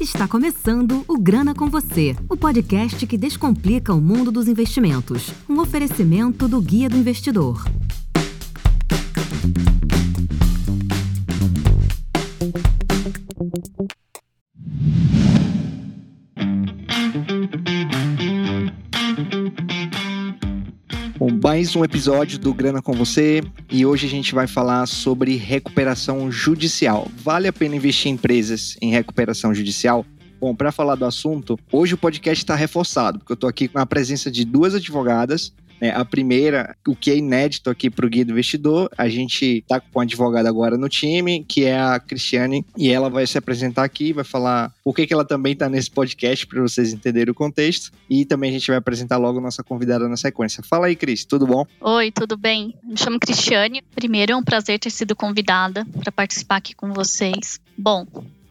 Está começando o Grana com Você, o podcast que descomplica o mundo dos investimentos. Um oferecimento do Guia do Investidor. Mais um episódio do Grana com você e hoje a gente vai falar sobre recuperação judicial. Vale a pena investir em empresas em recuperação judicial? Bom, para falar do assunto, hoje o podcast está reforçado, porque eu estou aqui com a presença de duas advogadas né? A primeira, o que é inédito aqui para o Guia do Investidor, a gente está com uma advogada agora no time, que é a Cristiane, e ela vai se apresentar aqui, vai falar por que, que ela também está nesse podcast, para vocês entenderem o contexto, e também a gente vai apresentar logo nossa convidada na sequência. Fala aí, Cris, tudo bom? Oi, tudo bem? Me chamo Cristiane. Primeiro, é um prazer ter sido convidada para participar aqui com vocês. Bom,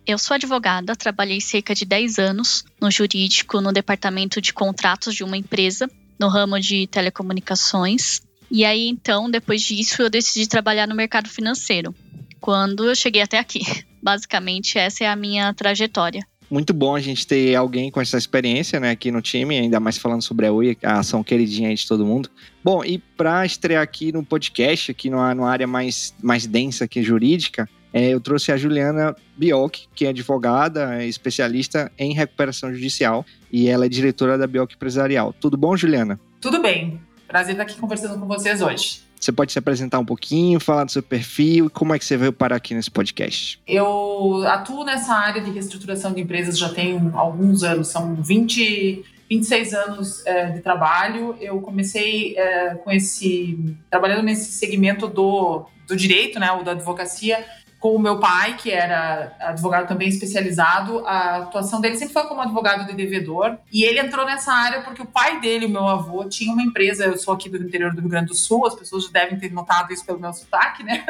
eu sou advogada, trabalhei cerca de 10 anos no jurídico, no departamento de contratos de uma empresa no ramo de telecomunicações. E aí, então, depois disso, eu decidi trabalhar no mercado financeiro. Quando eu cheguei até aqui. Basicamente, essa é a minha trajetória. Muito bom a gente ter alguém com essa experiência né, aqui no time, ainda mais falando sobre a UI, a ação queridinha de todo mundo. Bom, e para estrear aqui no podcast, aqui numa, numa área mais, mais densa aqui jurídica, é, eu trouxe a Juliana Bioc, que é advogada, é especialista em recuperação judicial, e ela é diretora da Bioc Empresarial. Tudo bom, Juliana? Tudo bem. Prazer estar aqui conversando com vocês hoje. Você pode se apresentar um pouquinho, falar do seu perfil e como é que você veio parar aqui nesse podcast? Eu atuo nessa área de reestruturação de empresas já tem alguns anos, são 20, 26 anos é, de trabalho. Eu comecei é, com esse trabalhando nesse segmento do, do direito, né, ou da advocacia, com o meu pai, que era advogado também especializado, a atuação dele sempre foi como advogado de devedor. E ele entrou nessa área porque o pai dele, o meu avô, tinha uma empresa. Eu sou aqui do interior do Rio Grande do Sul, as pessoas já devem ter notado isso pelo meu sotaque, né?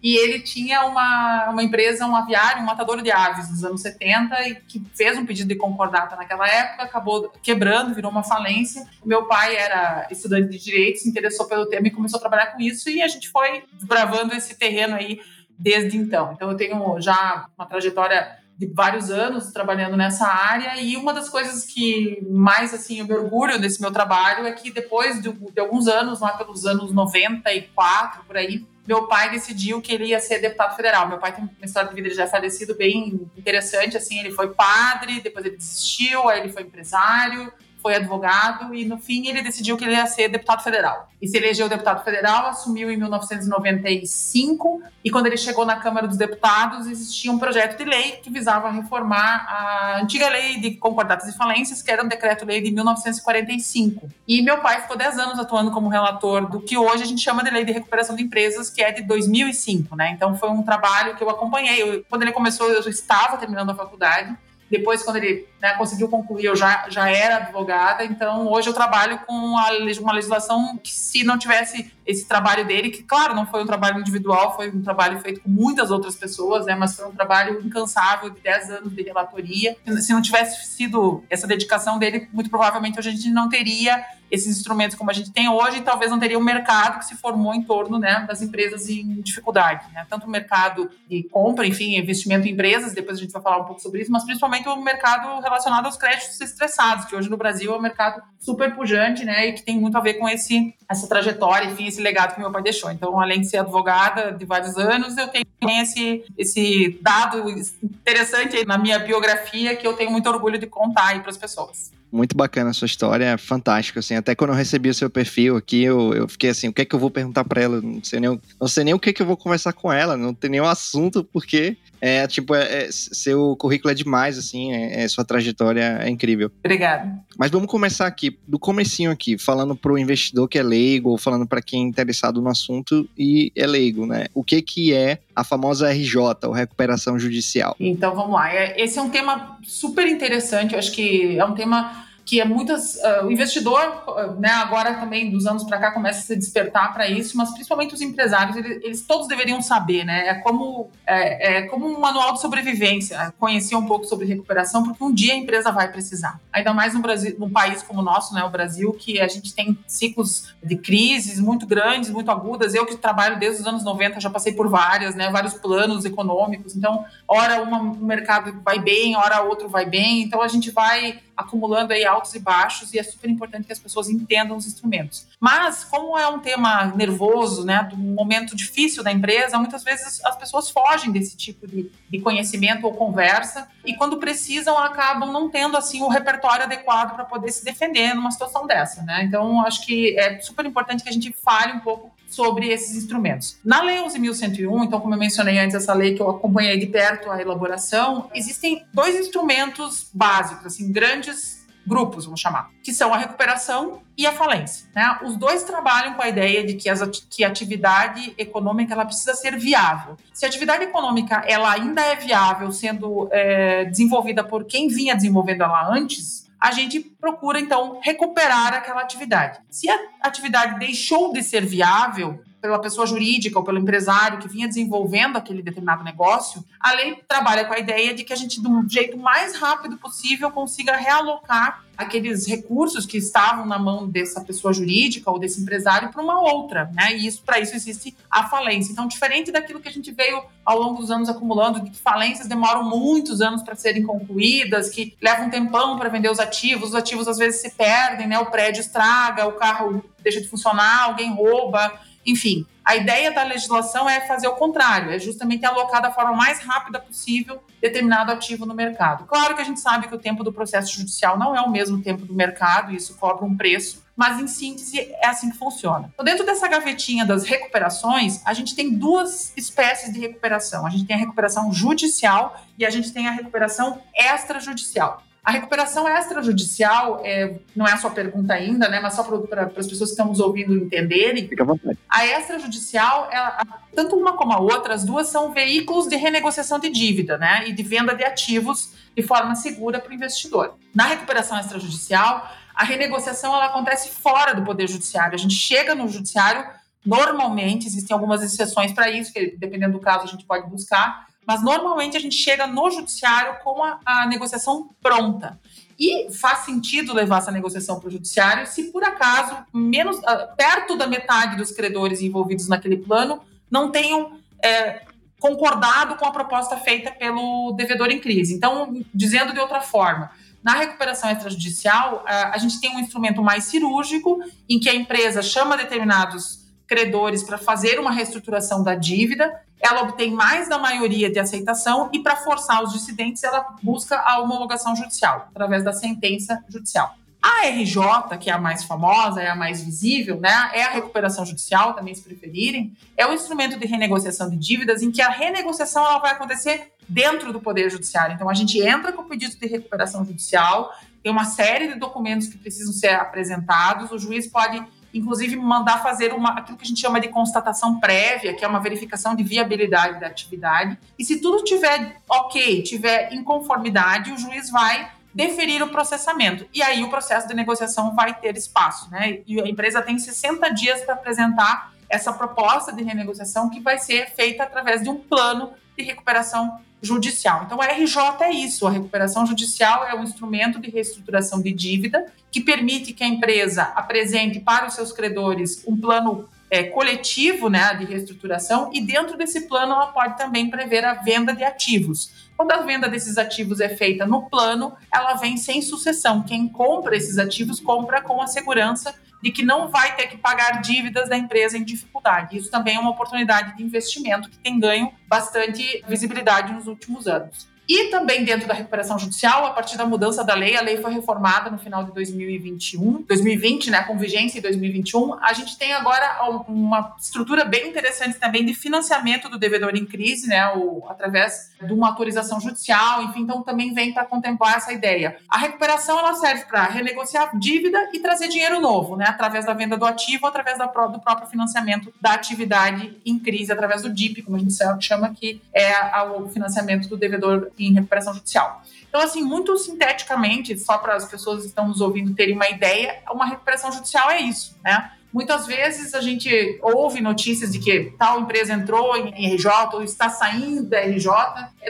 E ele tinha uma, uma empresa, um aviário, um matador de aves nos anos 70, e que fez um pedido de concordata naquela época, acabou quebrando, virou uma falência. O meu pai era estudante de direito, se interessou pelo tema e começou a trabalhar com isso, e a gente foi desbravando esse terreno aí desde então. Então eu tenho já uma trajetória de vários anos trabalhando nessa área e uma das coisas que mais assim eu me orgulho desse meu trabalho é que depois de, de alguns anos, lá pelos anos 94 por aí, meu pai decidiu que ele ia ser deputado federal. Meu pai tem uma história de vida, ele já é falecido, bem interessante, assim, ele foi padre, depois ele desistiu, aí ele foi empresário, foi advogado e no fim ele decidiu que ele ia ser deputado federal. E se elegeu deputado federal, assumiu em 1995 e quando ele chegou na Câmara dos Deputados existia um projeto de lei que visava reformar a antiga lei de concordatas e falências, que era um decreto-lei de 1945. E meu pai ficou 10 anos atuando como relator do que hoje a gente chama de Lei de Recuperação de Empresas, que é de 2005, né? Então foi um trabalho que eu acompanhei. Eu, quando ele começou, eu estava terminando a faculdade depois, quando ele né, conseguiu concluir, eu já, já era advogada. Então, hoje eu trabalho com a, uma legislação que, se não tivesse esse trabalho dele, que, claro, não foi um trabalho individual, foi um trabalho feito com muitas outras pessoas, né, mas foi um trabalho incansável de 10 anos de relatoria. Se não tivesse sido essa dedicação dele, muito provavelmente a gente não teria esses instrumentos como a gente tem hoje, talvez não teria um mercado que se formou em torno né, das empresas em dificuldade. Né? Tanto o mercado de compra, enfim, investimento em empresas, depois a gente vai falar um pouco sobre isso, mas principalmente o mercado relacionado aos créditos estressados, que hoje no Brasil é um mercado super pujante né, e que tem muito a ver com esse, essa trajetória, enfim, esse legado que meu pai deixou. Então, além de ser advogada de vários anos, eu tenho esse, esse dado interessante na minha biografia que eu tenho muito orgulho de contar aí para as pessoas. Muito bacana a sua história, é fantástico, assim. Até quando eu recebi o seu perfil aqui, eu, eu fiquei assim, o que é que eu vou perguntar para ela? Não sei, nem, não sei nem o que é que eu vou conversar com ela, não tem nenhum assunto, porque é, tipo, é, é, seu currículo é demais, assim, é, é, sua trajetória é incrível. Obrigada. Mas vamos começar aqui, do comecinho aqui, falando para o investidor que é leigo, ou falando para quem é interessado no assunto e é leigo, né? O que que é a famosa RJ, ou recuperação judicial? Então, vamos lá. É, esse é um tema super interessante, eu acho que é um tema que é muitas uh, o investidor, uh, né, agora também dos anos para cá começa a se despertar para isso, mas principalmente os empresários, eles, eles, todos deveriam saber, né? É como é, é, como um manual de sobrevivência, conhecer um pouco sobre recuperação, porque um dia a empresa vai precisar. Ainda mais no Brasil, num país como o nosso, né, o Brasil, que a gente tem ciclos de crises muito grandes, muito agudas. Eu que trabalho desde os anos 90 já passei por várias, né, vários planos econômicos. Então, hora uma, um mercado vai bem, hora outro vai bem. Então a gente vai acumulando aí altos e baixos e é super importante que as pessoas entendam os instrumentos. Mas, como é um tema nervoso, né, do momento difícil da empresa, muitas vezes as pessoas fogem desse tipo de, de conhecimento ou conversa e quando precisam acabam não tendo assim o repertório adequado para poder se defender numa situação dessa, né? Então, acho que é super importante que a gente fale um pouco sobre esses instrumentos. Na Lei 11.101, então, como eu mencionei antes, essa lei que eu acompanhei de perto a elaboração, existem dois instrumentos básicos, assim, grandes grupos, vamos chamar, que são a recuperação e a falência. Né? Os dois trabalham com a ideia de que, as, que a atividade econômica ela precisa ser viável. Se a atividade econômica ela ainda é viável, sendo é, desenvolvida por quem vinha desenvolvendo ela antes, a gente procura então recuperar aquela atividade. Se a atividade deixou de ser viável, pela pessoa jurídica ou pelo empresário que vinha desenvolvendo aquele determinado negócio, a lei trabalha com a ideia de que a gente, do jeito mais rápido possível, consiga realocar aqueles recursos que estavam na mão dessa pessoa jurídica ou desse empresário para uma outra, né? E isso para isso existe a falência. Então, diferente daquilo que a gente veio ao longo dos anos acumulando, de que falências demoram muitos anos para serem concluídas, que levam um tempão para vender os ativos, os ativos às vezes se perdem, né? O prédio estraga, o carro deixa de funcionar, alguém rouba. Enfim, a ideia da legislação é fazer o contrário, é justamente alocar da forma mais rápida possível determinado ativo no mercado. Claro que a gente sabe que o tempo do processo judicial não é o mesmo tempo do mercado, e isso cobra um preço, mas em síntese é assim que funciona. Então, dentro dessa gavetinha das recuperações, a gente tem duas espécies de recuperação. A gente tem a recuperação judicial e a gente tem a recuperação extrajudicial. A recuperação extrajudicial, é, não é a sua pergunta ainda, né, mas só para as pessoas que estão nos ouvindo entenderem. Fica à vontade. A extrajudicial, ela, tanto uma como a outra, as duas são veículos de renegociação de dívida né, e de venda de ativos de forma segura para o investidor. Na recuperação extrajudicial, a renegociação ela acontece fora do Poder Judiciário. A gente chega no Judiciário, normalmente, existem algumas exceções para isso, que dependendo do caso a gente pode buscar, mas normalmente a gente chega no judiciário com a, a negociação pronta. E faz sentido levar essa negociação para o judiciário se por acaso menos uh, perto da metade dos credores envolvidos naquele plano não tenham é, concordado com a proposta feita pelo devedor em crise. Então, dizendo de outra forma, na recuperação extrajudicial, a gente tem um instrumento mais cirúrgico, em que a empresa chama determinados credores para fazer uma reestruturação da dívida ela obtém mais da maioria de aceitação e, para forçar os dissidentes, ela busca a homologação judicial, através da sentença judicial. A RJ, que é a mais famosa, é a mais visível, né? É a recuperação judicial, também se preferirem, é o instrumento de renegociação de dívidas em que a renegociação ela vai acontecer dentro do Poder Judiciário. Então a gente entra com o pedido de recuperação judicial, tem uma série de documentos que precisam ser apresentados, o juiz pode inclusive mandar fazer uma, aquilo que a gente chama de constatação prévia, que é uma verificação de viabilidade da atividade. E se tudo tiver ok, tiver inconformidade, o juiz vai deferir o processamento. E aí o processo de negociação vai ter espaço, né? E a empresa tem 60 dias para apresentar essa proposta de renegociação que vai ser feita através de um plano de recuperação judicial. Então, a RJ é isso, a recuperação judicial é um instrumento de reestruturação de dívida que permite que a empresa apresente para os seus credores um plano é, coletivo né, de reestruturação e dentro desse plano ela pode também prever a venda de ativos. Quando a venda desses ativos é feita no plano, ela vem sem sucessão. Quem compra esses ativos compra com a segurança de que não vai ter que pagar dívidas da empresa em dificuldade. Isso também é uma oportunidade de investimento que tem ganho bastante visibilidade nos últimos anos. E também dentro da recuperação judicial, a partir da mudança da lei, a lei foi reformada no final de 2021, 2020, né, com vigência em 2021. A gente tem agora uma estrutura bem interessante também de financiamento do devedor em crise, né, o, através de uma autorização judicial, enfim, então também vem para contemplar essa ideia. A recuperação ela serve para renegociar dívida e trazer dinheiro novo, né, através da venda do ativo, através da, do próprio financiamento da atividade em crise, através do DIP, como a gente chama, que é o financiamento do devedor em recuperação judicial. Então, assim, muito sinteticamente, só para as pessoas que estão nos ouvindo terem uma ideia, uma recuperação judicial é isso, né? Muitas vezes a gente ouve notícias de que tal empresa entrou em RJ ou está saindo da RJ.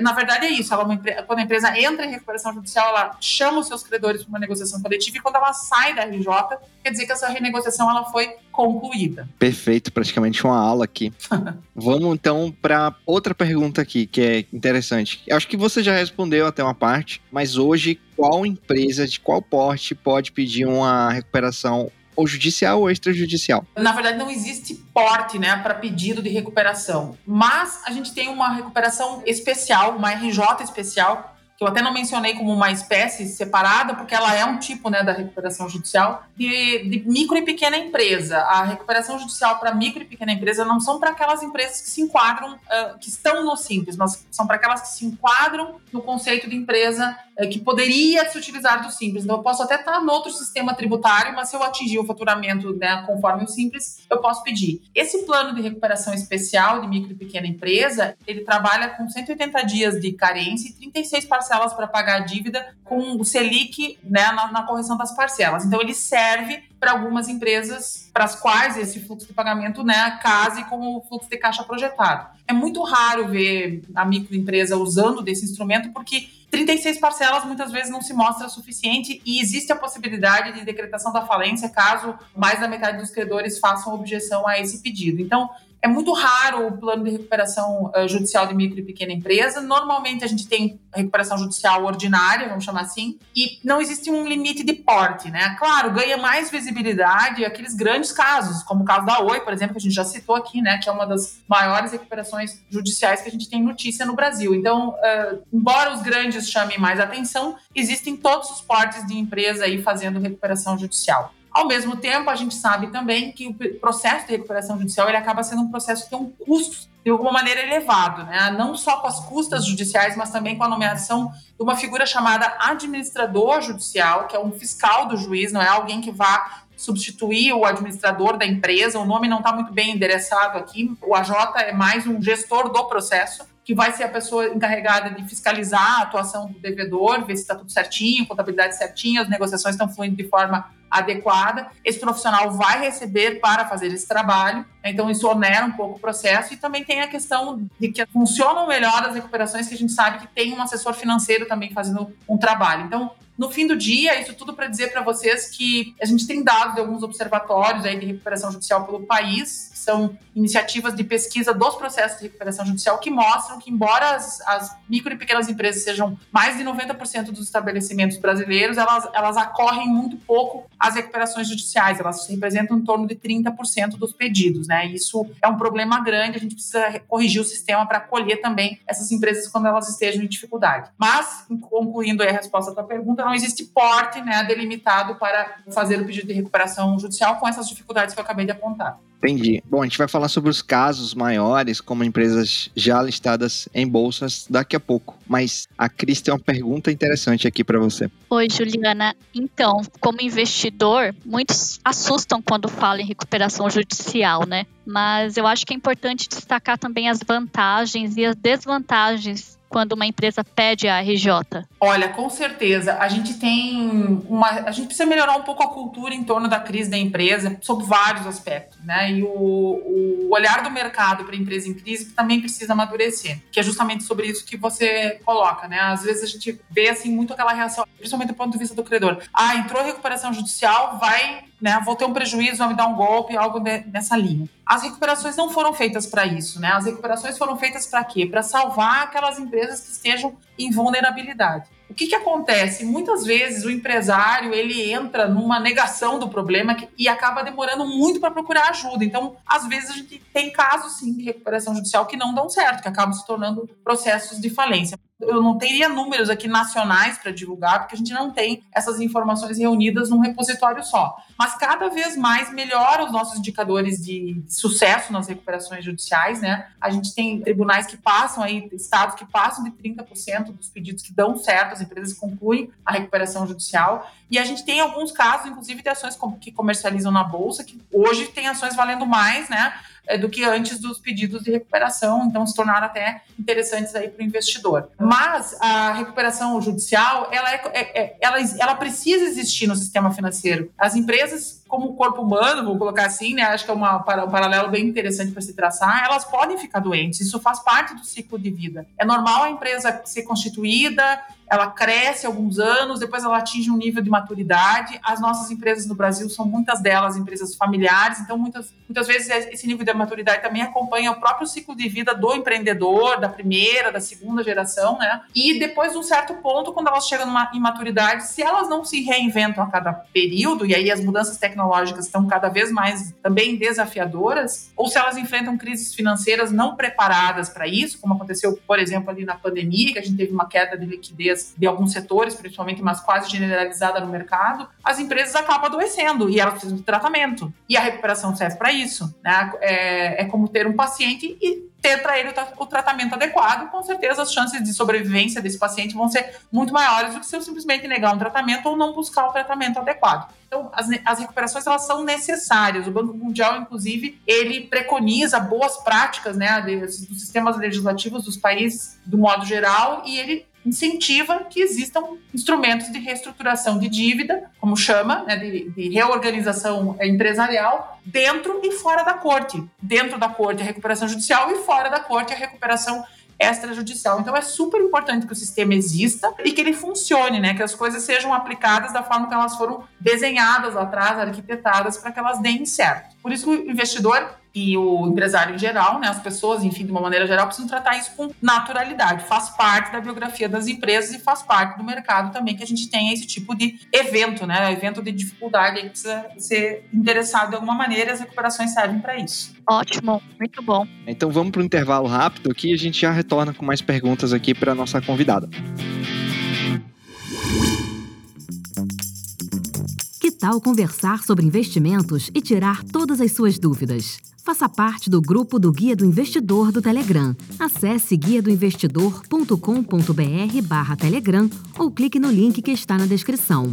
Na verdade, é isso. Ela, é quando a empresa entra em recuperação judicial, ela chama os seus credores para uma negociação coletiva e quando ela sai da RJ, quer dizer que essa renegociação ela foi concluída. Perfeito, praticamente uma aula aqui. Vamos então para outra pergunta aqui que é interessante. Eu acho que você já respondeu até uma parte, mas hoje qual empresa de qual porte pode pedir uma recuperação ou judicial ou extrajudicial? Na verdade, não existe porte né, para pedido de recuperação, mas a gente tem uma recuperação especial, uma RJ especial, que eu até não mencionei como uma espécie separada, porque ela é um tipo né, da recuperação judicial de, de micro e pequena empresa. A recuperação judicial para micro e pequena empresa não são para aquelas empresas que se enquadram, uh, que estão no simples, mas são para aquelas que se enquadram no conceito de empresa uh, que poderia se utilizar do simples. Então, eu posso até estar no outro sistema tributário, mas se eu atingir o faturamento né, conforme o simples, eu posso pedir. Esse plano de recuperação especial de micro e pequena empresa, ele trabalha com 180 dias de carência e 36 parcelas parcelas para pagar a dívida com o Selic né, na, na correção das parcelas. Então, ele serve para algumas empresas para as quais esse fluxo de pagamento né, case com o fluxo de caixa projetado. É muito raro ver a microempresa usando desse instrumento, porque 36 parcelas muitas vezes não se mostra suficiente e existe a possibilidade de decretação da falência caso mais da metade dos credores façam objeção a esse pedido. Então, é muito raro o plano de recuperação uh, judicial de micro e pequena empresa. Normalmente a gente tem recuperação judicial ordinária, vamos chamar assim, e não existe um limite de porte, né? Claro, ganha mais visibilidade aqueles grandes casos, como o caso da Oi, por exemplo, que a gente já citou aqui, né? Que é uma das maiores recuperações judiciais que a gente tem notícia no Brasil. Então, uh, embora os grandes chamem mais atenção, existem todos os portes de empresa aí fazendo recuperação judicial. Ao mesmo tempo, a gente sabe também que o processo de recuperação judicial ele acaba sendo um processo que tem um custo de alguma maneira elevado, né? não só com as custas judiciais, mas também com a nomeação de uma figura chamada administrador judicial, que é um fiscal do juiz, não é alguém que vá substituir o administrador da empresa, o nome não está muito bem endereçado aqui, o AJ é mais um gestor do processo, que vai ser a pessoa encarregada de fiscalizar a atuação do devedor, ver se está tudo certinho, contabilidade certinha, as negociações estão fluindo de forma adequada. Esse profissional vai receber para fazer esse trabalho, então isso onera um pouco o processo. E também tem a questão de que funcionam melhor as recuperações, que a gente sabe que tem um assessor financeiro também fazendo um trabalho. Então, no fim do dia, isso tudo para dizer para vocês que a gente tem dados de alguns observatórios aí de recuperação judicial pelo país, são iniciativas de pesquisa dos processos de recuperação judicial que mostram que, embora as, as micro e pequenas empresas sejam mais de 90% dos estabelecimentos brasileiros, elas, elas acorrem muito pouco às recuperações judiciais, elas representam em torno de 30% dos pedidos, né? Isso é um problema grande, a gente precisa corrigir o sistema para acolher também essas empresas quando elas estejam em dificuldade. Mas, concluindo a resposta à tua pergunta, não existe porte né, delimitado para fazer o pedido de recuperação judicial com essas dificuldades que eu acabei de apontar. Entendi. Bom, a gente vai falar sobre os casos maiores, como empresas já listadas em bolsas daqui a pouco. Mas a Cris tem uma pergunta interessante aqui para você. Oi, Juliana. Então, como investidor, muitos assustam quando falam em recuperação judicial, né? Mas eu acho que é importante destacar também as vantagens e as desvantagens quando uma empresa pede a RJ? Olha, com certeza. A gente tem uma. A gente precisa melhorar um pouco a cultura em torno da crise da empresa, sob vários aspectos, né? E o, o olhar do mercado para a empresa em crise também precisa amadurecer, que é justamente sobre isso que você coloca, né? Às vezes a gente vê assim muito aquela reação, principalmente do ponto de vista do credor. Ah, entrou recuperação judicial, vai né, vou ter um prejuízo, vai me dar um golpe, algo nessa linha. As recuperações não foram feitas para isso, né? As recuperações foram feitas para quê? Para salvar aquelas empresas que estejam em vulnerabilidade. O que, que acontece? Muitas vezes o empresário ele entra numa negação do problema e acaba demorando muito para procurar ajuda. Então, às vezes a gente tem casos sim de recuperação judicial que não dão certo, que acabam se tornando processos de falência eu não teria números aqui nacionais para divulgar, porque a gente não tem essas informações reunidas num repositório só. Mas cada vez mais melhora os nossos indicadores de sucesso nas recuperações judiciais, né? A gente tem tribunais que passam aí, estados que passam de 30% dos pedidos que dão certo, as empresas concluem a recuperação judicial. E a gente tem alguns casos, inclusive, de ações que comercializam na bolsa, que hoje tem ações valendo mais, né? É, do que antes dos pedidos de recuperação, então se tornaram até interessantes aí para o investidor. Mas a recuperação judicial, ela, é, é, é, ela, ela precisa existir no sistema financeiro. As empresas como o corpo humano, vou colocar assim, né? Acho que é uma, um paralelo bem interessante para se traçar. Elas podem ficar doentes, isso faz parte do ciclo de vida. É normal a empresa ser constituída, ela cresce alguns anos, depois ela atinge um nível de maturidade. As nossas empresas no Brasil são muitas delas empresas familiares, então muitas, muitas vezes esse nível de maturidade também acompanha o próprio ciclo de vida do empreendedor, da primeira, da segunda geração, né? E depois de um certo ponto, quando elas chegam numa imaturidade, se elas não se reinventam a cada período, e aí as mudanças tecnológicas estão cada vez mais também desafiadoras, ou se elas enfrentam crises financeiras não preparadas para isso, como aconteceu, por exemplo, ali na pandemia, que a gente teve uma queda de liquidez de alguns setores, principalmente, mas quase generalizada no mercado, as empresas acabam adoecendo e elas precisam de tratamento. E a recuperação serve para isso. Né? É, é como ter um paciente e ter para ele o, tratamento adequado, com certeza as chances de sobrevivência desse paciente vão ser muito maiores do que se eu simplesmente negar um tratamento ou não buscar o tratamento adequado. Então, as, as recuperações elas são necessárias. O Banco Mundial, inclusive, ele preconiza boas práticas né, dos sistemas legislativos dos países, do modo geral, e ele incentiva que existam instrumentos de reestruturação de dívida, como chama, né, de, de, reorganização empresarial, dentro e fora da corte. Dentro da corte, a recuperação judicial e fora da corte, a recuperação extrajudicial. Então é super importante que o sistema exista e que ele funcione, né? Que as coisas sejam aplicadas da forma que elas foram desenhadas lá atrás, arquitetadas, para que elas deem certo. Por isso o investidor e o empresário em geral, né, as pessoas, enfim, de uma maneira geral, precisam tratar isso com naturalidade. Faz parte da biografia das empresas e faz parte do mercado também que a gente tenha esse tipo de evento, né, evento de dificuldade que precisa ser interessado de alguma maneira e as recuperações servem para isso. Ótimo, muito bom. Então vamos para um intervalo rápido aqui e a gente já retorna com mais perguntas aqui para nossa convidada. Que tal conversar sobre investimentos e tirar todas as suas dúvidas? Faça parte do grupo do Guia do Investidor do Telegram. Acesse guiadoinvestidor.com.br barra Telegram ou clique no link que está na descrição.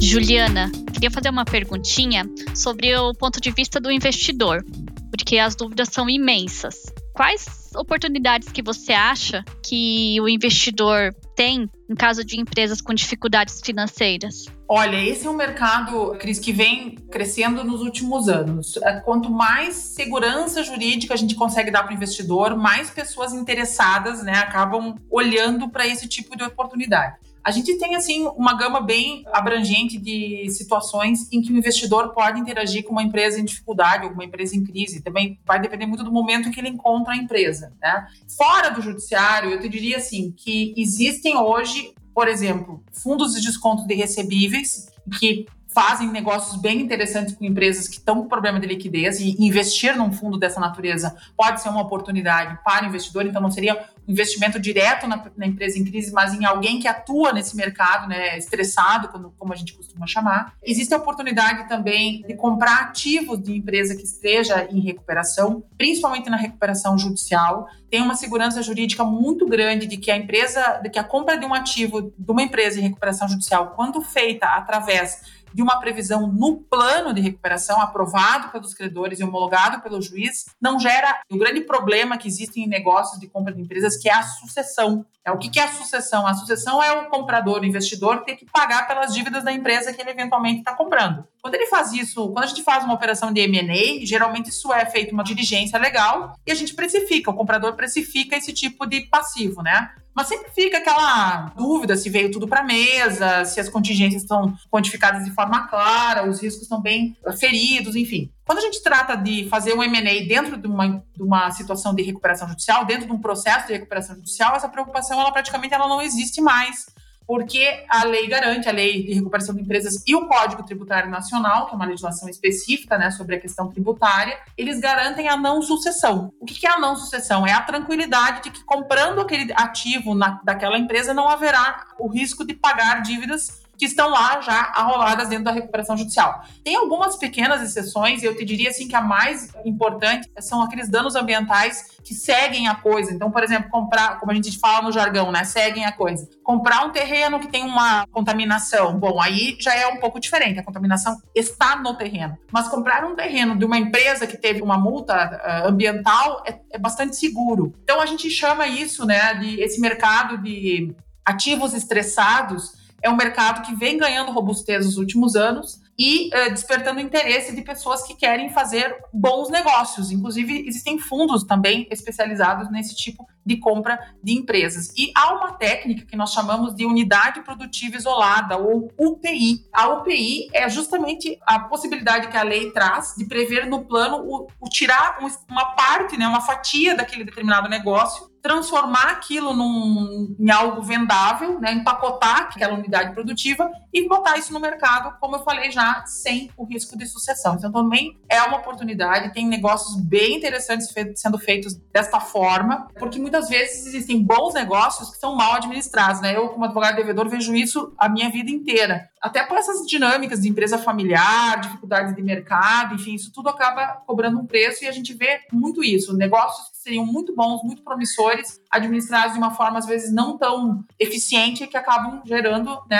Juliana, queria fazer uma perguntinha sobre o ponto de vista do investidor, porque as dúvidas são imensas. Quais oportunidades que você acha que o investidor tem em caso de empresas com dificuldades financeiras? Olha, esse é um mercado, Cris, que vem crescendo nos últimos anos. É, quanto mais segurança jurídica a gente consegue dar para o investidor, mais pessoas interessadas né, acabam olhando para esse tipo de oportunidade. A gente tem assim uma gama bem abrangente de situações em que o investidor pode interagir com uma empresa em dificuldade ou uma empresa em crise. Também vai depender muito do momento que ele encontra a empresa. Né? Fora do judiciário, eu te diria assim que existem hoje, por exemplo, fundos de desconto de recebíveis que fazem negócios bem interessantes com empresas que estão com problema de liquidez e investir num fundo dessa natureza pode ser uma oportunidade para o investidor, então não seria investimento direto na, na empresa em crise, mas em alguém que atua nesse mercado, né, estressado, como, como a gente costuma chamar. Existe a oportunidade também de comprar ativos de empresa que esteja em recuperação, principalmente na recuperação judicial. Tem uma segurança jurídica muito grande de que a empresa, de que a compra de um ativo de uma empresa em recuperação judicial, quando feita através de uma previsão no plano de recuperação aprovado pelos credores e homologado pelo juiz, não gera o grande problema que existe em negócios de compra de empresas, que é a sucessão. É, o que é a sucessão? A sucessão é o comprador, o investidor, ter que pagar pelas dívidas da empresa que ele eventualmente está comprando. Quando ele faz isso, quando a gente faz uma operação de M&A, geralmente isso é feito uma diligência legal e a gente precifica, o comprador precifica esse tipo de passivo, né? Mas sempre fica aquela dúvida se veio tudo para mesa, se as contingências estão quantificadas de forma clara, os riscos estão bem feridos, enfim. Quando a gente trata de fazer um M&A dentro de uma, de uma situação de recuperação judicial, dentro de um processo de recuperação judicial, essa preocupação ela praticamente ela não existe mais porque a lei garante, a lei de recuperação de empresas e o Código Tributário Nacional, que é uma legislação específica né, sobre a questão tributária, eles garantem a não sucessão. O que é a não sucessão? É a tranquilidade de que comprando aquele ativo na, daquela empresa não haverá o risco de pagar dívidas que estão lá já arroladas dentro da recuperação judicial. Tem algumas pequenas exceções, e eu te diria assim que a mais importante são aqueles danos ambientais que seguem a coisa. Então, por exemplo, comprar, como a gente fala no jargão, né? Seguem a coisa. Comprar um terreno que tem uma contaminação, bom, aí já é um pouco diferente. A contaminação está no terreno. Mas comprar um terreno de uma empresa que teve uma multa uh, ambiental é, é bastante seguro. Então, a gente chama isso, né, de esse mercado de ativos estressados é um mercado que vem ganhando robustez nos últimos anos e uh, despertando interesse de pessoas que querem fazer bons negócios. Inclusive, existem fundos também especializados nesse tipo de compra de empresas. E há uma técnica que nós chamamos de unidade produtiva isolada, ou UPI. A UPI é justamente a possibilidade que a lei traz de prever no plano o, o tirar uma parte, né, uma fatia daquele determinado negócio transformar aquilo num, em algo vendável, né, empacotar aquela unidade produtiva e botar isso no mercado, como eu falei já, sem o risco de sucessão. Então também é uma oportunidade, tem negócios bem interessantes sendo feitos desta forma, porque muitas vezes existem bons negócios que são mal administrados, né? Eu como advogado devedor vejo isso a minha vida inteira. Até por essas dinâmicas de empresa familiar, dificuldades de mercado, enfim, isso tudo acaba cobrando um preço e a gente vê muito isso, negócios seriam muito bons, muito promissores, administrados de uma forma às vezes não tão eficiente que acabam gerando né,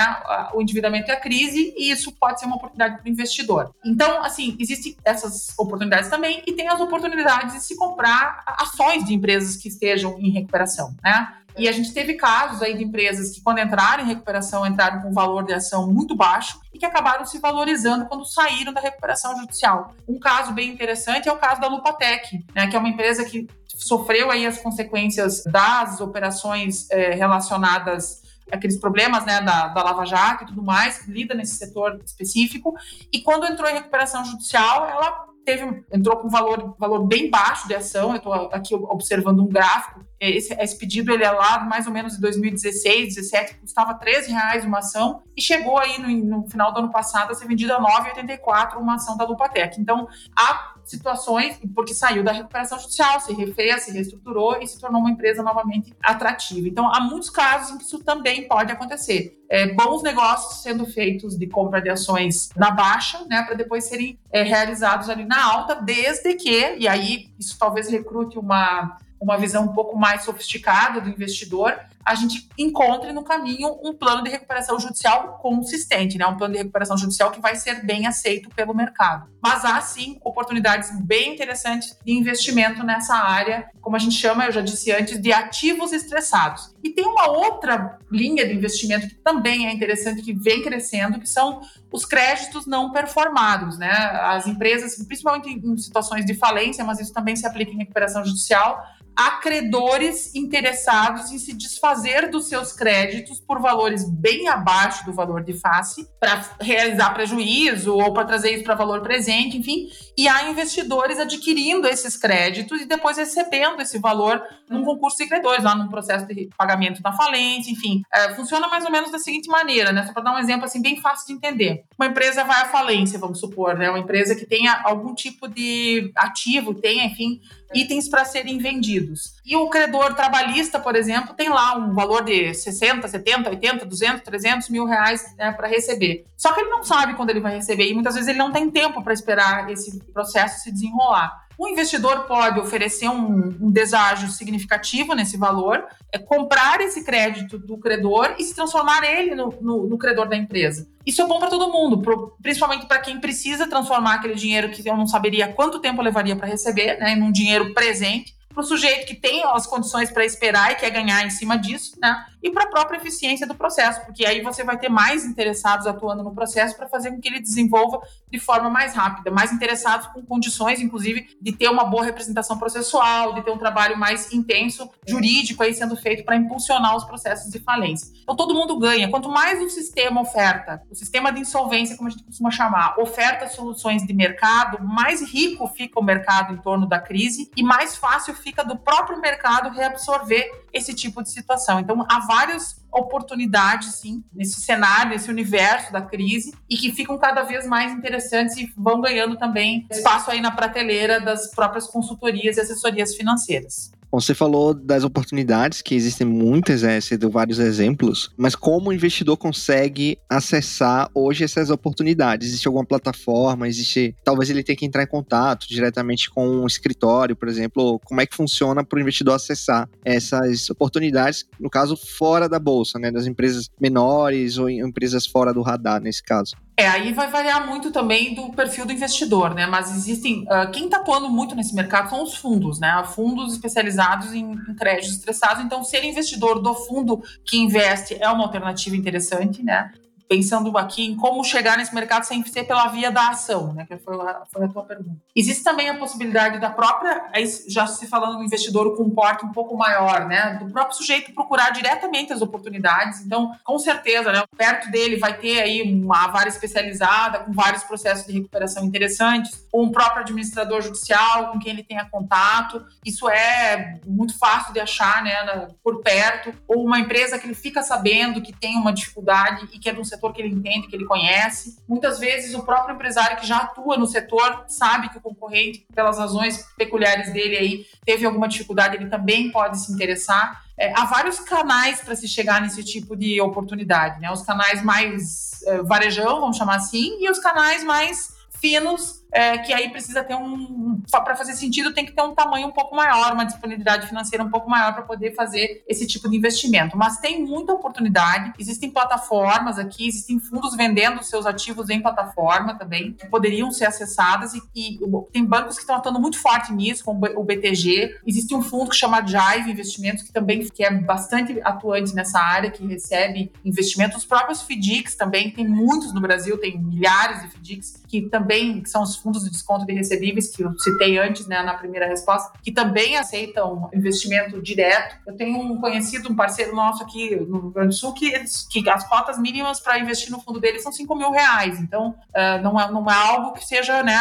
o endividamento e a crise, e isso pode ser uma oportunidade para o investidor. Então, assim, existem essas oportunidades também, e tem as oportunidades de se comprar ações de empresas que estejam em recuperação, né? E a gente teve casos aí de empresas que, quando entraram em recuperação, entraram com valor de ação muito baixo e que acabaram se valorizando quando saíram da recuperação judicial. Um caso bem interessante é o caso da Lupatec, né, que é uma empresa que sofreu aí as consequências das operações é, relacionadas aqueles problemas né, da, da Lava Jato e tudo mais, que lida nesse setor específico. E quando entrou em recuperação judicial, ela teve, entrou com valor, valor bem baixo de ação. Eu estou aqui observando um gráfico. Esse, esse, pedido ele é lá mais ou menos de 2016, 2017, custava 13 reais uma ação e chegou aí no, no final do ano passado a ser vendida a 9,84 uma ação da Lupatec. Então, há situações, porque saiu da recuperação judicial, se refez, se reestruturou e se tornou uma empresa novamente atrativa. Então, há muitos casos em que isso também pode acontecer. É, bons negócios sendo feitos de compra de ações na baixa, né, para depois serem é, realizados ali na alta, desde que, e aí isso talvez recrute uma uma visão um pouco mais sofisticada do investidor, a gente encontre no caminho um plano de recuperação judicial consistente, né? Um plano de recuperação judicial que vai ser bem aceito pelo mercado. Mas há sim oportunidades bem interessantes de investimento nessa área, como a gente chama, eu já disse antes, de ativos estressados. E tem uma outra linha de investimento que também é interessante, que vem crescendo, que são os créditos não performados, né? As empresas, principalmente em situações de falência, mas isso também se aplica em recuperação judicial, há credores interessados em se desfazer dos seus créditos por valores bem abaixo do valor de face para realizar prejuízo ou para trazer isso para valor presente, enfim. E há investidores adquirindo esses créditos e depois recebendo esse valor num concurso de credores, lá num processo de pagamento da falência, enfim. É, funciona mais ou menos da seguinte maneira, né? Só para dar um exemplo assim bem fácil de entender. Uma empresa vai à falência, vamos supor, né? Uma empresa que tenha algum tipo de ativo, tenha, enfim, itens para serem vendidos. E o credor trabalhista, por exemplo, tem lá um valor de 60, 70, 80, 200, 300 mil reais né, para receber. Só que ele não sabe quando ele vai receber e muitas vezes ele não tem tempo para esperar esse processo se desenrolar. O investidor pode oferecer um, um deságio significativo nesse valor, é comprar esse crédito do credor e se transformar ele no, no, no credor da empresa. Isso é bom para todo mundo, pro, principalmente para quem precisa transformar aquele dinheiro que eu não saberia quanto tempo levaria para receber, né, num dinheiro presente para o sujeito que tem as condições para esperar e quer ganhar em cima disso, né? E para a própria eficiência do processo, porque aí você vai ter mais interessados atuando no processo para fazer com que ele desenvolva de forma mais rápida, mais interessados com condições, inclusive, de ter uma boa representação processual, de ter um trabalho mais intenso, jurídico aí sendo feito para impulsionar os processos de falência. Então todo mundo ganha. Quanto mais o sistema oferta, o sistema de insolvência, como a gente costuma chamar, oferta soluções de mercado, mais rico fica o mercado em torno da crise e mais fácil fica do próprio mercado reabsorver esse tipo de situação. Então, há várias oportunidades, sim, nesse cenário, nesse universo da crise, e que ficam cada vez mais interessantes e vão ganhando também espaço aí na prateleira das próprias consultorias e assessorias financeiras. Você falou das oportunidades, que existem muitas, é, você deu vários exemplos, mas como o investidor consegue acessar hoje essas oportunidades? Existe alguma plataforma? Existe. Talvez ele tenha que entrar em contato diretamente com um escritório, por exemplo. Como é que funciona para o investidor acessar essas oportunidades, no caso, fora da bolsa, né? Das empresas menores ou empresas fora do radar, nesse caso? É, aí vai variar muito também do perfil do investidor, né? Mas existem. Uh, quem está atuando muito nesse mercado são os fundos, né? Fundos especializados em, em créditos estressados. Então, ser investidor do fundo que investe é uma alternativa interessante, né? Pensando aqui em como chegar nesse mercado sem ser pela via da ação, né? Que foi a, foi a tua pergunta. Existe também a possibilidade da própria, já se falando no investidor com um porte um pouco maior, né? Do próprio sujeito procurar diretamente as oportunidades. Então, com certeza, né? Perto dele vai ter aí uma vara especializada com vários processos de recuperação interessantes, ou um próprio administrador judicial com quem ele tenha contato. Isso é muito fácil de achar, né? Por perto, ou uma empresa que ele fica sabendo que tem uma dificuldade e que é de um setor setor que ele entende, que ele conhece. Muitas vezes o próprio empresário que já atua no setor sabe que o concorrente, pelas razões peculiares dele aí, teve alguma dificuldade, ele também pode se interessar. É, há vários canais para se chegar nesse tipo de oportunidade, né? Os canais mais é, varejão, vamos chamar assim, e os canais mais finos é, que aí precisa ter um. Para fazer sentido, tem que ter um tamanho um pouco maior, uma disponibilidade financeira um pouco maior para poder fazer esse tipo de investimento. Mas tem muita oportunidade, existem plataformas aqui, existem fundos vendendo seus ativos em plataforma também, que poderiam ser acessadas, e, e tem bancos que estão atuando muito forte nisso, como o BTG. Existe um fundo que chama Jive Investimentos, que também que é bastante atuante nessa área, que recebe investimentos. Os próprios FDICs também, tem muitos no Brasil, tem milhares de FDICs, que também que são os fundos de desconto de recebíveis, que eu citei antes, né, na primeira resposta, que também aceitam investimento direto. Eu tenho um conhecido, um parceiro nosso aqui no Rio Grande do Sul, que, que as cotas mínimas para investir no fundo dele são 5 mil reais. Então, uh, não, é, não é algo que seja né,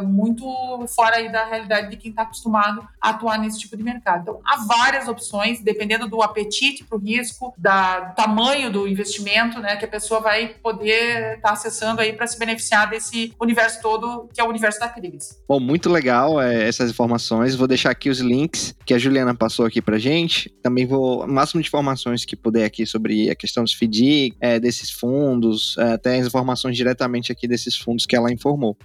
uh, muito fora aí da realidade de quem está acostumado a atuar nesse tipo de mercado. Então, há várias opções, dependendo do apetite para o risco, da, do tamanho do investimento, né, que a pessoa vai poder estar tá acessando aí para se beneficiar desse universo todo que é o universo da crise. Bom, muito legal é, essas informações. Vou deixar aqui os links que a Juliana passou aqui pra gente. Também vou, o máximo de informações que puder aqui sobre a questão dos FDIC, é, desses fundos, é, até as informações diretamente aqui desses fundos que ela informou.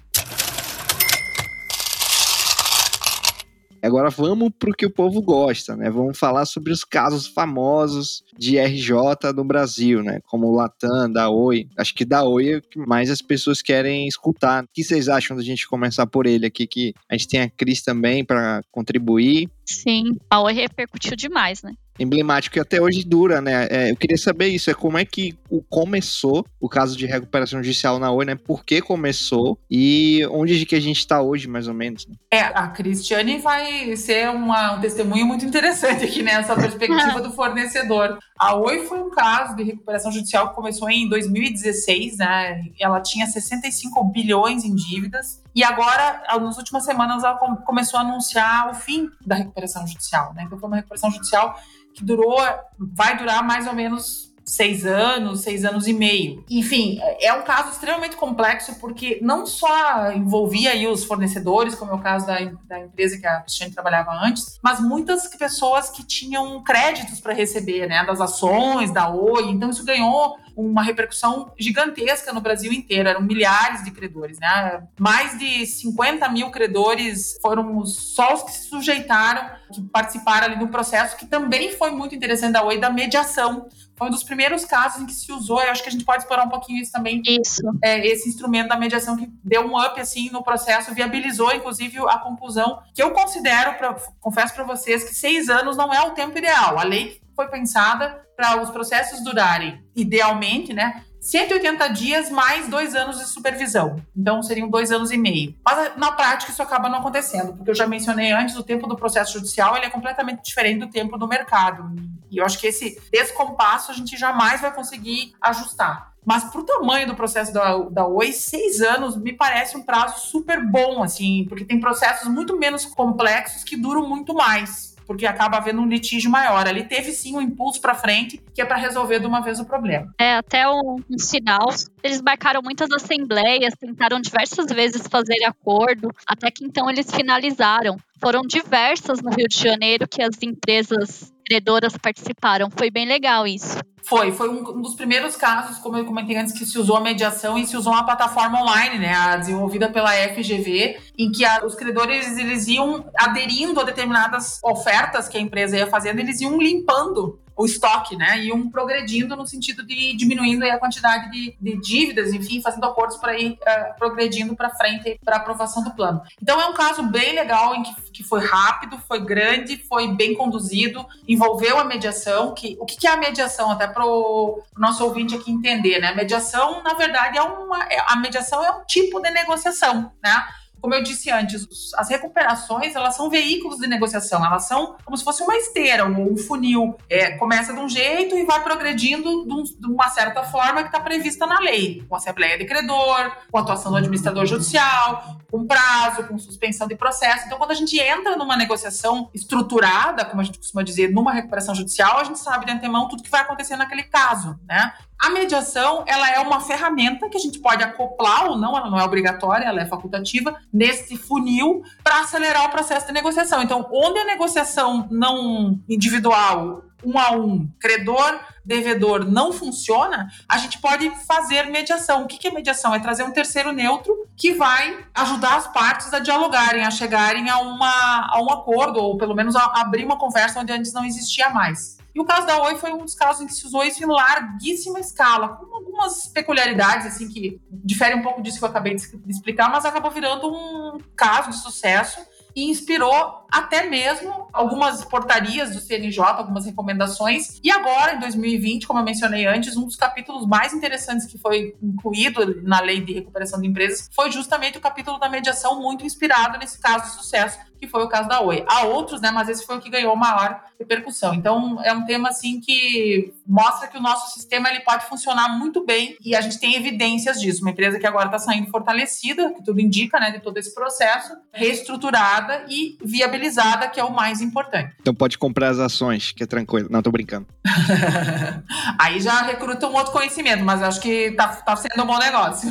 Agora vamos para o que o povo gosta, né? Vamos falar sobre os casos famosos de RJ no Brasil, né? Como o Latam, da Oi. Acho que da Oi é o que mais as pessoas querem escutar. O que vocês acham da gente começar por ele aqui? Que a gente tem a Cris também para contribuir. Sim, a Oi repercutiu demais, né? emblemático e até hoje dura, né? É, eu queria saber isso, é como é que começou o caso de recuperação judicial na Oi, né? Por que começou e onde que a gente está hoje, mais ou menos? Né? É, a Cristiane vai ser uma, um testemunho muito interessante aqui nessa perspectiva do fornecedor. A Oi foi um caso de recuperação judicial que começou em 2016, né? Ela tinha 65 bilhões em dívidas e agora, nas últimas semanas, ela começou a anunciar o fim da recuperação judicial, né? Então foi uma recuperação judicial que durou, vai durar mais ou menos seis anos, seis anos e meio. Enfim, é um caso extremamente complexo porque não só envolvia aí os fornecedores, como é o caso da, da empresa que a Cristiane trabalhava antes, mas muitas pessoas que tinham créditos para receber, né, das ações da Oi. Então isso ganhou uma repercussão gigantesca no Brasil inteiro. Eram milhares de credores, né? Mais de 50 mil credores foram só os que se sujeitaram, que participaram ali do processo, que também foi muito interessante da Oi, da mediação. Foi um dos primeiros casos em que se usou, eu acho que a gente pode explorar um pouquinho isso também. Isso. É, esse instrumento da mediação que deu um up assim no processo, viabilizou inclusive a conclusão, que eu considero, pra, confesso para vocês, que seis anos não é o tempo ideal. A lei foi pensada para os processos durarem, idealmente, né? 180 dias mais dois anos de supervisão. Então, seriam dois anos e meio. Mas, na prática, isso acaba não acontecendo, porque eu já mencionei antes, o tempo do processo judicial ele é completamente diferente do tempo do mercado. E eu acho que esse descompasso a gente jamais vai conseguir ajustar. Mas para o tamanho do processo da, da Oi, seis anos me parece um prazo super bom, assim, porque tem processos muito menos complexos que duram muito mais porque acaba havendo um litígio maior. Ali teve sim um impulso para frente, que é para resolver de uma vez o problema. É, até um, um, sinal. Eles marcaram muitas assembleias, tentaram diversas vezes fazer acordo, até que então eles finalizaram. foram diversas no Rio de Janeiro que as empresas credoras participaram. Foi bem legal isso. Foi, foi um, dos primeiros casos, como eu comentei antes, que se usou a mediação e se usou uma plataforma online, né, desenvolvida pela FGV, em que a, os credores eles iam aderindo a determinadas ofertas que a empresa ia fazendo, eles iam limpando o estoque, né? Iam progredindo no sentido de diminuindo a quantidade de, de dívidas, enfim, fazendo acordos para ir uh, progredindo para frente para aprovação do plano. Então é um caso bem legal em que, que foi rápido, foi grande, foi bem conduzido, envolveu a mediação. Que o que é a mediação até para o nosso ouvinte aqui entender, né? A mediação, na verdade, é uma é, a mediação é um tipo de negociação, né? Como eu disse antes, as recuperações elas são veículos de negociação, elas são como se fosse uma esteira, um funil. É, começa de um jeito e vai progredindo de, um, de uma certa forma que está prevista na lei, com assembleia de credor, com atuação do administrador judicial, com prazo, com suspensão de processo. Então, quando a gente entra numa negociação estruturada, como a gente costuma dizer, numa recuperação judicial, a gente sabe de antemão tudo que vai acontecer naquele caso, né? A mediação, ela é uma ferramenta que a gente pode acoplar ou não, ela não é obrigatória, ela é facultativa, nesse funil para acelerar o processo de negociação. Então, onde a negociação não individual, um a um, credor, devedor, não funciona, a gente pode fazer mediação. O que é mediação? É trazer um terceiro neutro que vai ajudar as partes a dialogarem, a chegarem a, uma, a um acordo, ou pelo menos a abrir uma conversa onde antes não existia mais. E o caso da Oi foi um dos casos em que se usou isso em larguíssima escala, com algumas peculiaridades, assim, que diferem um pouco disso que eu acabei de explicar, mas acabou virando um caso de sucesso e inspirou até mesmo algumas portarias do CNJ, algumas recomendações. E agora, em 2020, como eu mencionei antes, um dos capítulos mais interessantes que foi incluído na lei de recuperação de empresas foi justamente o capítulo da mediação, muito inspirado nesse caso de sucesso que foi o caso da Oi. Há outros, né, mas esse foi o que ganhou maior repercussão. Então, é um tema assim que mostra que o nosso sistema ele pode funcionar muito bem e a gente tem evidências disso. Uma empresa que agora está saindo fortalecida, que tudo indica, né, de todo esse processo, reestruturada e viabilizada, que é o mais importante. Então pode comprar as ações, que é tranquilo. Não, tô brincando. Aí já recruta um outro conhecimento, mas acho que tá, tá sendo um bom negócio.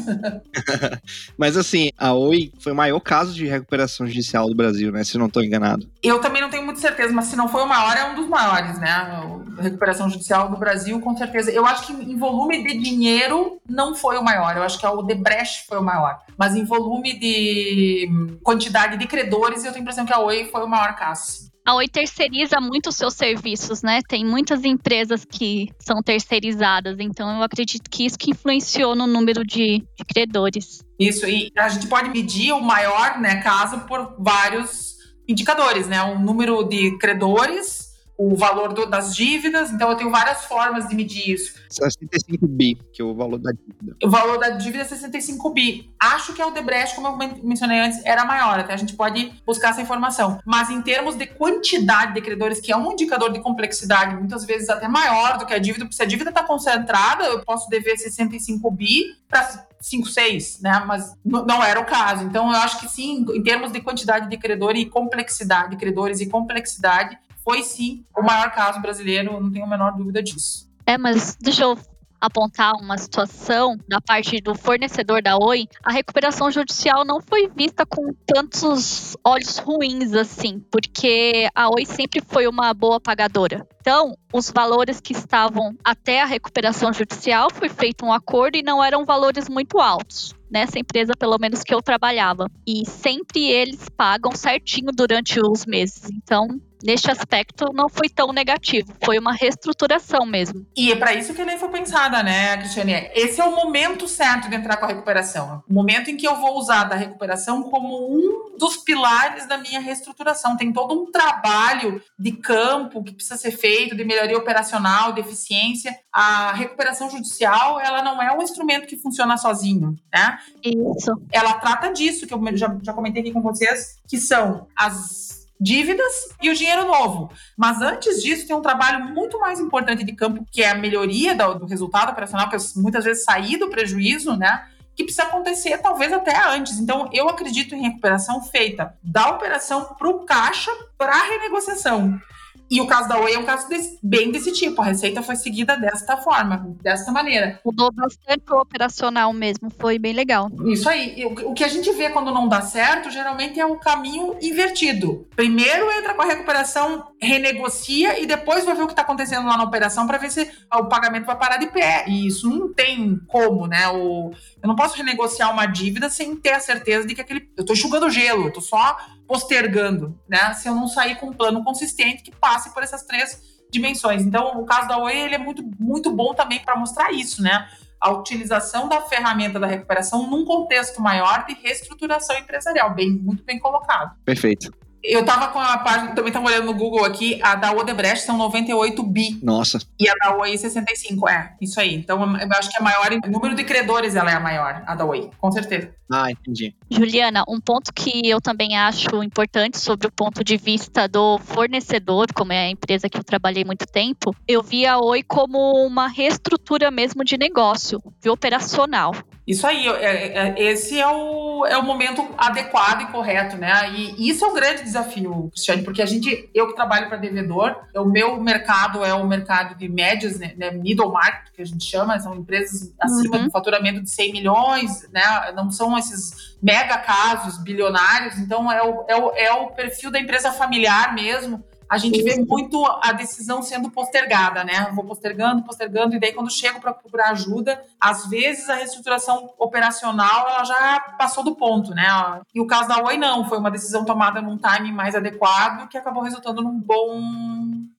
mas assim, a Oi foi o maior caso de recuperação judicial do Brasil, né? Né? Se não estou enganado. Eu também não tenho muita certeza, mas se não foi o maior, é um dos maiores, né? A recuperação judicial do Brasil, com certeza. Eu acho que em volume de dinheiro não foi o maior. Eu acho que é o Debrecht foi o maior. Mas em volume de quantidade de credores, eu tenho a impressão que a Oi foi o maior caso. A Oi terceiriza muito os seus serviços, né? Tem muitas empresas que são terceirizadas, então eu acredito que isso que influenciou no número de, de credores. Isso, e a gente pode medir o maior né, caso por vários indicadores, né? O número de credores, o valor do, das dívidas, então eu tenho várias formas de medir isso. 65 bi, que é o valor da dívida. O valor da dívida é 65 bi. Acho que é o Debrecht, como eu mencionei antes, era maior, até a gente pode buscar essa informação. Mas em termos de quantidade de credores, que é um indicador de complexidade, muitas vezes até maior do que a dívida, porque se a dívida está concentrada, eu posso dever 65 bi para 5, 6, né? Mas não era o caso. Então, eu acho que sim, em termos de quantidade de credor e complexidade, de credores e complexidade, foi sim o maior caso brasileiro, não tenho a menor dúvida disso. É, mas deixa eu apontar uma situação da parte do fornecedor da Oi, a recuperação judicial não foi vista com tantos olhos ruins assim, porque a Oi sempre foi uma boa pagadora. Então, os valores que estavam até a recuperação judicial foi feito um acordo e não eram valores muito altos nessa empresa, pelo menos que eu trabalhava. E sempre eles pagam certinho durante os meses. Então, neste aspecto não foi tão negativo, foi uma reestruturação mesmo. E é para isso que a lei foi pensada, né, Cristiane? Esse é o momento certo de entrar com a recuperação. O momento em que eu vou usar da recuperação como um dos pilares da minha reestruturação. Tem todo um trabalho de campo que precisa ser feito, de melhoria operacional, de eficiência. A recuperação judicial, ela não é um instrumento que funciona sozinho, né? Isso. Ela trata disso, que eu já, já comentei aqui com vocês, que são as dívidas e o dinheiro novo. Mas antes disso, tem um trabalho muito mais importante de campo, que é a melhoria do, do resultado operacional, que é muitas vezes sair do prejuízo, né? Que precisa acontecer talvez até antes. Então, eu acredito em recuperação feita da operação para o caixa para a renegociação. E o caso da Oi é um caso desse, bem desse tipo. A receita foi seguida desta forma, desta maneira. Mudou bastante o operacional mesmo, foi bem legal. Isso aí. O que a gente vê quando não dá certo, geralmente é o caminho invertido. Primeiro entra com a recuperação, renegocia e depois vai ver o que está acontecendo lá na operação para ver se o pagamento vai parar de pé. E isso não tem como, né? O, eu não posso renegociar uma dívida sem ter a certeza de que aquele. Eu estou enxugando gelo, eu estou só postergando, né? Se eu não sair com um plano consistente que passe por essas três dimensões. Então, o caso da Oi ele é muito, muito bom também para mostrar isso, né? A utilização da ferramenta da recuperação num contexto maior de reestruturação empresarial, bem, muito bem colocado. Perfeito. Eu tava com a página, também tava olhando no Google aqui, a da Odebrecht são 98 bi. Nossa. E a da Oi 65, é, isso aí. Então eu acho que é maior, em número de credores ela é a maior, a da Oi, com certeza. Ah, entendi. Juliana, um ponto que eu também acho importante sobre o ponto de vista do fornecedor, como é a empresa que eu trabalhei muito tempo, eu vi a Oi como uma reestrutura mesmo de negócio, de operacional. Isso aí, é, é, esse é o, é o momento adequado e correto, né? E isso é o grande desafio, Cristiane, porque a gente, eu que trabalho para devedor, o meu mercado é o mercado de médias, né, né middle market, que a gente chama, são empresas acima uhum. do faturamento de 100 milhões, né? Não são esses mega casos bilionários, então é o, é o, é o perfil da empresa familiar mesmo, a gente vê muito a decisão sendo postergada, né? Vou postergando, postergando, e daí quando chego para procurar ajuda, às vezes a reestruturação operacional ela já passou do ponto, né? E o caso da Oi não, foi uma decisão tomada num timing mais adequado que acabou resultando num bom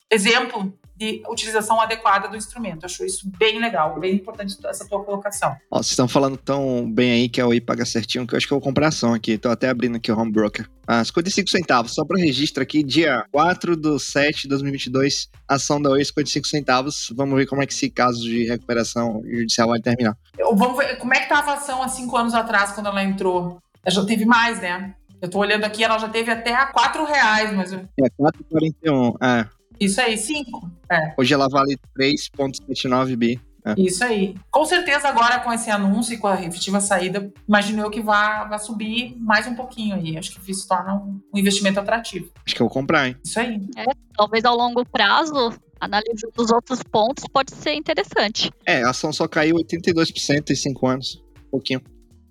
exemplo de utilização adequada do instrumento. Acho isso bem legal, bem importante essa tua colocação. Ó, vocês estão falando tão bem aí que a Oi paga certinho que eu acho que eu vou comprar ação aqui. Tô até abrindo aqui o Home Broker. Ah, 55 centavos, só para registro aqui, dia 4 do 7 de 2022, ação da Oi 55 centavos. Vamos ver como é que esse caso de recuperação judicial vai terminar. Eu, vamos ver como é que estava a ação há cinco anos atrás, quando ela entrou. Ela já teve mais, né? Eu tô olhando aqui, ela já teve até a 4 reais, mas... É, 4,41, é. Isso aí, 5. É. Hoje ela vale 3,79 bi. É. Isso aí. Com certeza agora com esse anúncio e com a efetiva saída, imagino eu que vai, vai subir mais um pouquinho aí. Acho que isso torna um, um investimento atrativo. Acho que eu vou comprar, hein? Isso aí. É, talvez ao longo prazo, analisando os outros pontos, pode ser interessante. É, a ação só caiu 82% em 5 anos. Um pouquinho.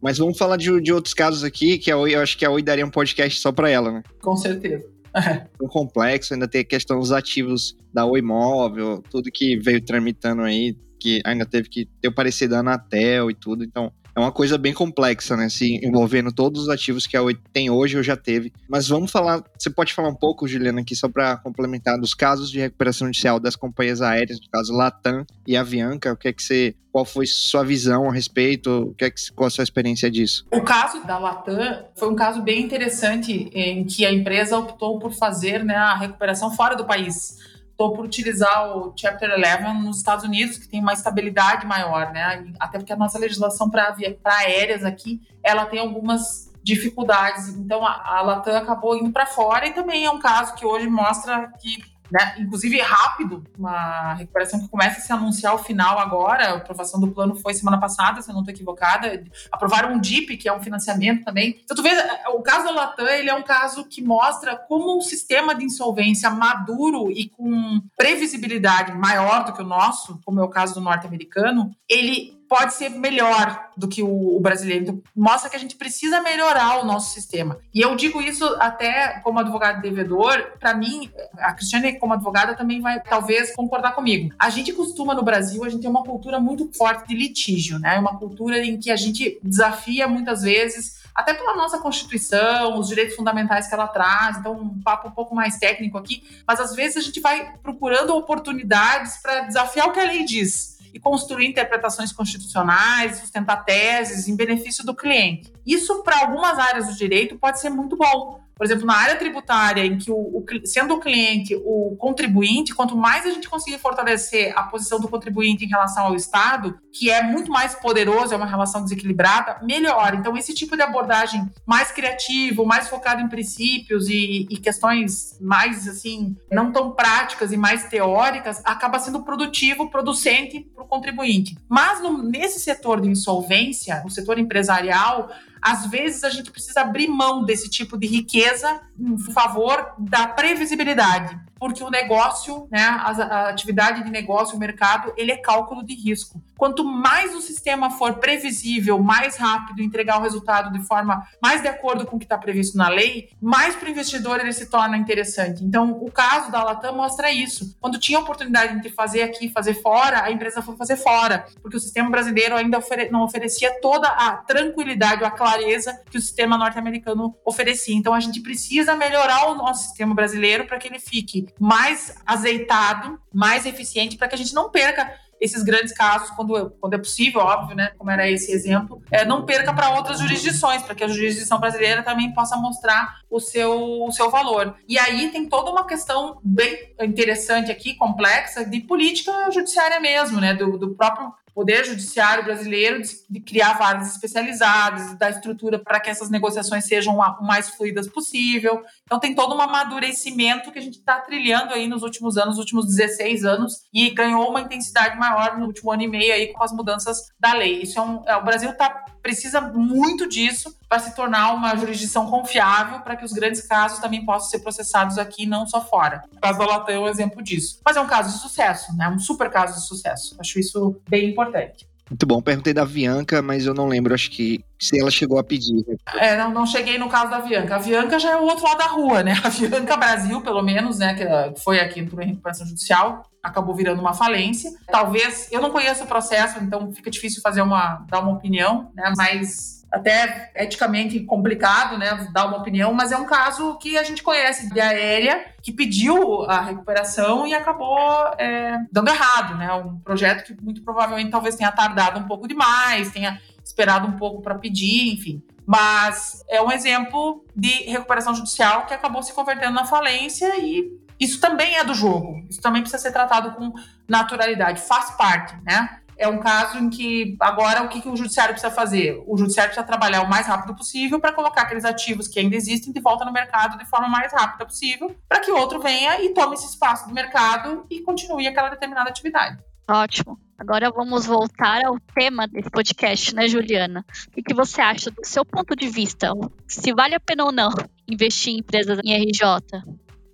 Mas vamos falar de, de outros casos aqui, que a Oi, eu acho que a Oi daria um podcast só para ela, né? Com certeza um complexo, ainda tem a questão dos ativos da Oi Móvel, tudo que veio tramitando aí, que ainda teve que ter o parecer da Anatel e tudo, então é uma coisa bem complexa, né? Se envolvendo todos os ativos que a Oi tem hoje ou já teve. Mas vamos falar, você pode falar um pouco, Juliana, aqui só para complementar dos casos de recuperação judicial das companhias aéreas, no caso Latam e Avianca, o que é que você qual foi sua visão a respeito? O que é que, qual a sua experiência disso? O caso da Latam foi um caso bem interessante em que a empresa optou por fazer né, a recuperação fora do país optou por utilizar o Chapter 11 nos Estados Unidos, que tem uma estabilidade maior, né? Até porque a nossa legislação para aéreas aqui, ela tem algumas dificuldades. Então a, a Latam acabou indo para fora e também é um caso que hoje mostra que né? Inclusive rápido, uma recuperação que começa a se anunciar o final agora. A aprovação do plano foi semana passada, se eu não estou equivocada. Aprovaram um DIP, que é um financiamento também. Então, tu vê, o caso da Latam, ele é um caso que mostra como um sistema de insolvência maduro e com previsibilidade maior do que o nosso, como é o caso do norte-americano, ele pode ser melhor do que o, o, brasileiro. Então, mostra que a gente precisa melhorar o nosso sistema. E eu digo isso até como advogado devedor, para mim, a Cristiane como advogada também vai talvez concordar comigo. A gente costuma no Brasil, a gente tem uma cultura muito forte de litígio, né? Uma cultura em que a gente desafia muitas vezes até pela nossa Constituição, os direitos fundamentais que ela traz, então um papo um pouco mais técnico aqui, mas às vezes a gente vai procurando oportunidades para desafiar o que a lei diz e construir interpretações constitucionais, sustentar teses em benefício do cliente. Isso, para algumas áreas do direito, pode ser muito bom. Por exemplo, na área tributária, em que o, o, sendo o cliente o contribuinte, quanto mais a gente conseguir fortalecer a posição do contribuinte em relação ao Estado, que é muito mais poderoso, é uma relação desequilibrada, melhor. Então, esse tipo de abordagem mais criativo, mais focado em princípios e, e questões mais assim, não tão práticas e mais teóricas, acaba sendo produtivo, producente para o contribuinte. Mas no, nesse setor de insolvência, no setor empresarial, às vezes a gente precisa abrir mão desse tipo de riqueza em favor da previsibilidade. Porque o negócio, né, a, a atividade de negócio, o mercado, ele é cálculo de risco. Quanto mais o sistema for previsível, mais rápido, entregar o resultado de forma mais de acordo com o que está previsto na lei, mais para o investidor ele se torna interessante. Então, o caso da Latam mostra isso. Quando tinha oportunidade de fazer aqui, fazer fora, a empresa foi fazer fora, porque o sistema brasileiro ainda ofere não oferecia toda a tranquilidade, a clareza que o sistema norte-americano oferecia. Então, a gente precisa melhorar o nosso sistema brasileiro para que ele fique mais azeitado, mais eficiente, para que a gente não perca esses grandes casos, quando, quando é possível, óbvio, né, como era esse exemplo, é, não perca para outras jurisdições, para que a jurisdição brasileira também possa mostrar o seu, o seu valor. E aí tem toda uma questão bem interessante aqui, complexa, de política judiciária mesmo, né, do, do próprio Poder Judiciário brasileiro de, criar varas especializadas, da estrutura para que essas negociações sejam o mais fluidas possível. Então, tem todo um amadurecimento que a gente está trilhando aí nos últimos anos, nos últimos 16 anos, e ganhou uma intensidade maior no último ano e meio aí com as mudanças da lei. Isso é um, é, o Brasil tá, precisa muito disso para se tornar uma jurisdição confiável para que os grandes casos também possam ser processados aqui, não só fora. O caso da Latam é um exemplo disso. Mas é um caso de sucesso, né? Um super caso de sucesso. Acho isso bem importante. Muito bom. Perguntei da Avianca, mas eu não lembro, acho que se ela chegou a pedir. É, não, não cheguei no caso da Avianca. A Avianca já é o outro lado da rua, né? A Avianca Brasil, pelo menos, né, que foi aqui no recuperação judicial, acabou virando uma falência. Talvez, eu não conheço o processo, então fica difícil fazer uma, dar uma opinião, né? Mas até eticamente complicado, né, dar uma opinião, mas é um caso que a gente conhece de aérea que pediu a recuperação e acabou é, dando errado, né, um projeto que muito provavelmente talvez tenha tardado um pouco demais, tenha esperado um pouco para pedir, enfim. Mas é um exemplo de recuperação judicial que acabou se convertendo na falência e isso também é do jogo. Isso também precisa ser tratado com naturalidade, faz parte, né? É um caso em que agora o que, que o judiciário precisa fazer? O judiciário precisa trabalhar o mais rápido possível para colocar aqueles ativos que ainda existem de volta no mercado de forma mais rápida possível, para que outro venha e tome esse espaço do mercado e continue aquela determinada atividade. Ótimo. Agora vamos voltar ao tema desse podcast, né, Juliana? O que, que você acha do seu ponto de vista? Se vale a pena ou não investir em empresas em RJ?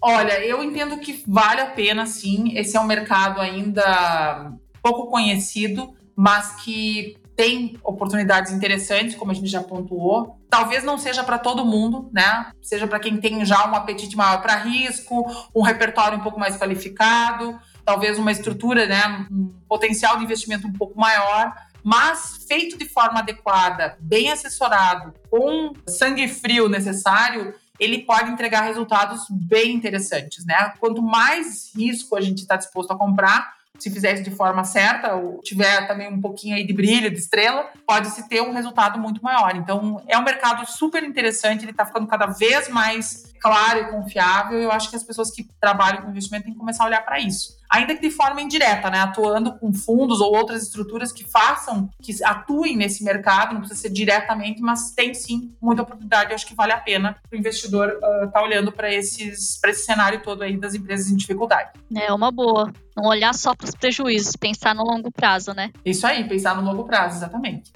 Olha, eu entendo que vale a pena sim. Esse é um mercado ainda pouco conhecido, mas que tem oportunidades interessantes, como a gente já pontuou. Talvez não seja para todo mundo, né? Seja para quem tem já um apetite maior para risco, um repertório um pouco mais qualificado, talvez uma estrutura, né, um potencial de investimento um pouco maior, mas feito de forma adequada, bem assessorado, com sangue frio necessário, ele pode entregar resultados bem interessantes, né? Quanto mais risco a gente está disposto a comprar, se fizer isso de forma certa, ou tiver também um pouquinho aí de brilho, de estrela, pode-se ter um resultado muito maior. Então, é um mercado super interessante, ele está ficando cada vez mais claro e confiável. Eu acho que as pessoas que trabalham com investimento têm que começar a olhar para isso. Ainda que de forma indireta, né? Atuando com fundos ou outras estruturas que façam, que atuem nesse mercado, não precisa ser diretamente, mas tem sim muita oportunidade. Eu acho que vale a pena o investidor estar uh, tá olhando para esses para esse cenário todo aí das empresas em dificuldade. É uma boa. Não olhar só para os prejuízos, pensar no longo prazo, né? Isso aí, pensar no longo prazo, exatamente.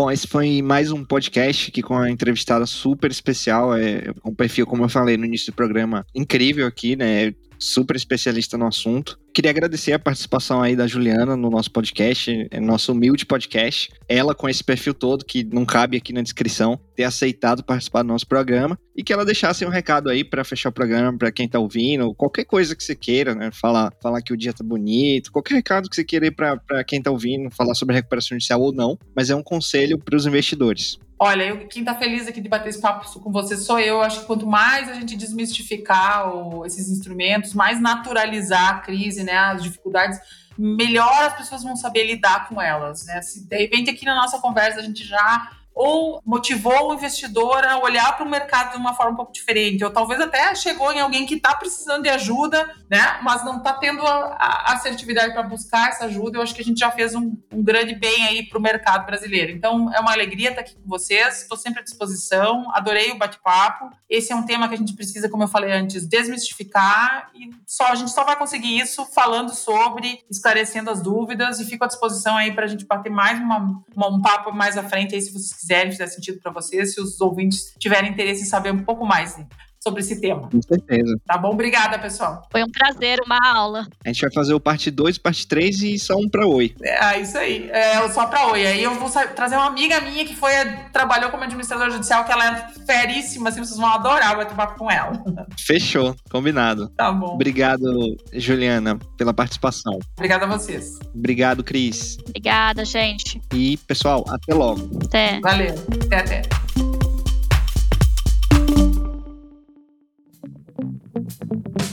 Bom, esse foi mais um podcast aqui com uma entrevistada super especial, é, um perfil, como eu falei no início do programa, incrível aqui, né? Super especialista no assunto. Queria agradecer a participação aí da Juliana no nosso podcast, é nosso humilde podcast. Ela com esse perfil todo que não cabe aqui na descrição, ter aceitado participar do nosso programa e que ela deixasse um recado aí para fechar o programa para quem tá ouvindo, qualquer coisa que você queira, né? Falar, falar que o dia tá bonito, qualquer recado que você queira para quem tá ouvindo, falar sobre recuperação judicial ou não, mas é um conselho para os investidores. Olha, eu, quem está feliz aqui de bater esse papo com você sou eu. Acho que quanto mais a gente desmistificar o, esses instrumentos, mais naturalizar a crise, né, as dificuldades, melhor as pessoas vão saber lidar com elas. Né? Se de repente aqui na nossa conversa a gente já ou motivou o investidor a olhar para o mercado de uma forma um pouco diferente, ou talvez até chegou em alguém que está precisando de ajuda, né? Mas não está tendo a, a assertividade para buscar essa ajuda. Eu acho que a gente já fez um, um grande bem aí para o mercado brasileiro. Então é uma alegria estar aqui com vocês. Estou sempre à disposição. Adorei o bate-papo. Esse é um tema que a gente precisa, como eu falei antes, desmistificar e só a gente só vai conseguir isso falando sobre, esclarecendo as dúvidas e fico à disposição aí para a gente bater mais uma, uma, um papo mais à frente aí se vocês fizer sentido para vocês, se os ouvintes tiverem interesse em saber um pouco mais. Sobre esse tema. Com certeza. Tá bom? Obrigada, pessoal. Foi um prazer, uma aula. A gente vai fazer o parte 2, parte 3 e só um para oi. É, isso aí. É, só para oi. Aí eu vou trazer uma amiga minha que foi trabalhou como administradora judicial, que ela é feríssima, assim, vocês vão adorar bater papo com ela. Fechou, combinado. Tá bom. Obrigado, Juliana, pela participação. Obrigada a vocês. Obrigado, Cris. Obrigada, gente. E, pessoal, até logo. Até. Valeu. Até, até.